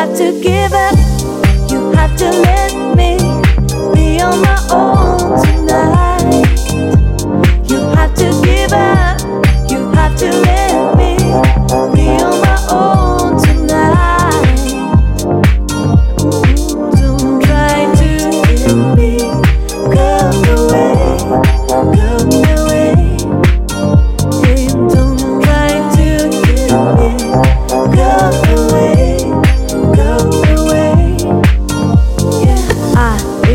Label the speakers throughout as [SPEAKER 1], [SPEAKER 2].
[SPEAKER 1] Have to give up.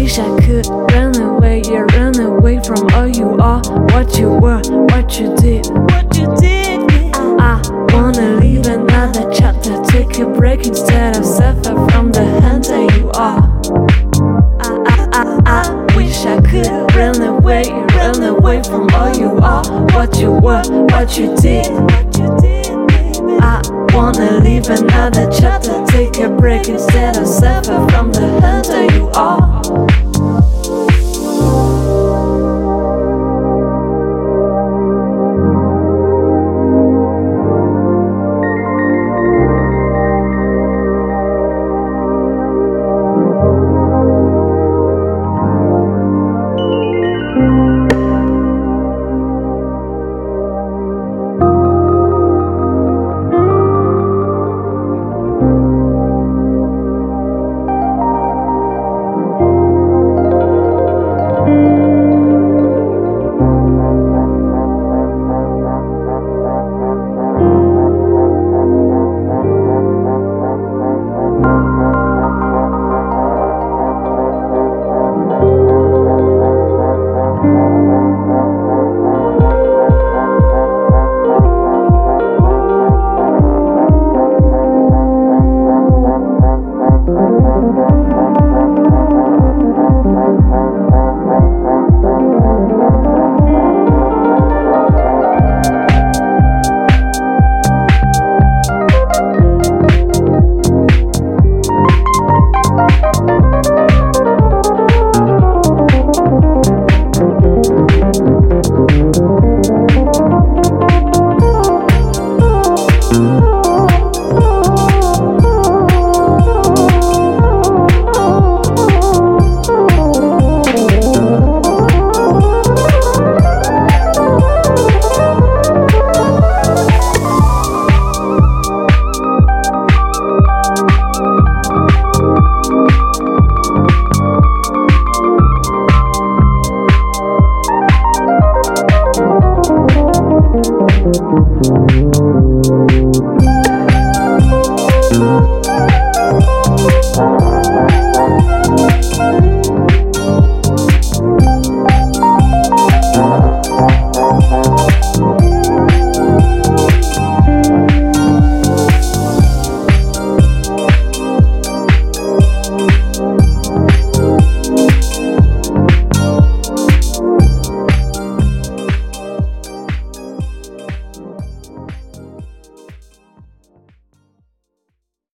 [SPEAKER 1] wish I could run away, yeah, run away from all you are, what you were, what you did, what you did. I wanna leave another chapter, take a break instead of suffer from the hands that you are. I, I, I, I wish I could run away, run away from all you are, what you were, what you did. I wanna leave another chapter take a break instead of suffer from the hunter you are.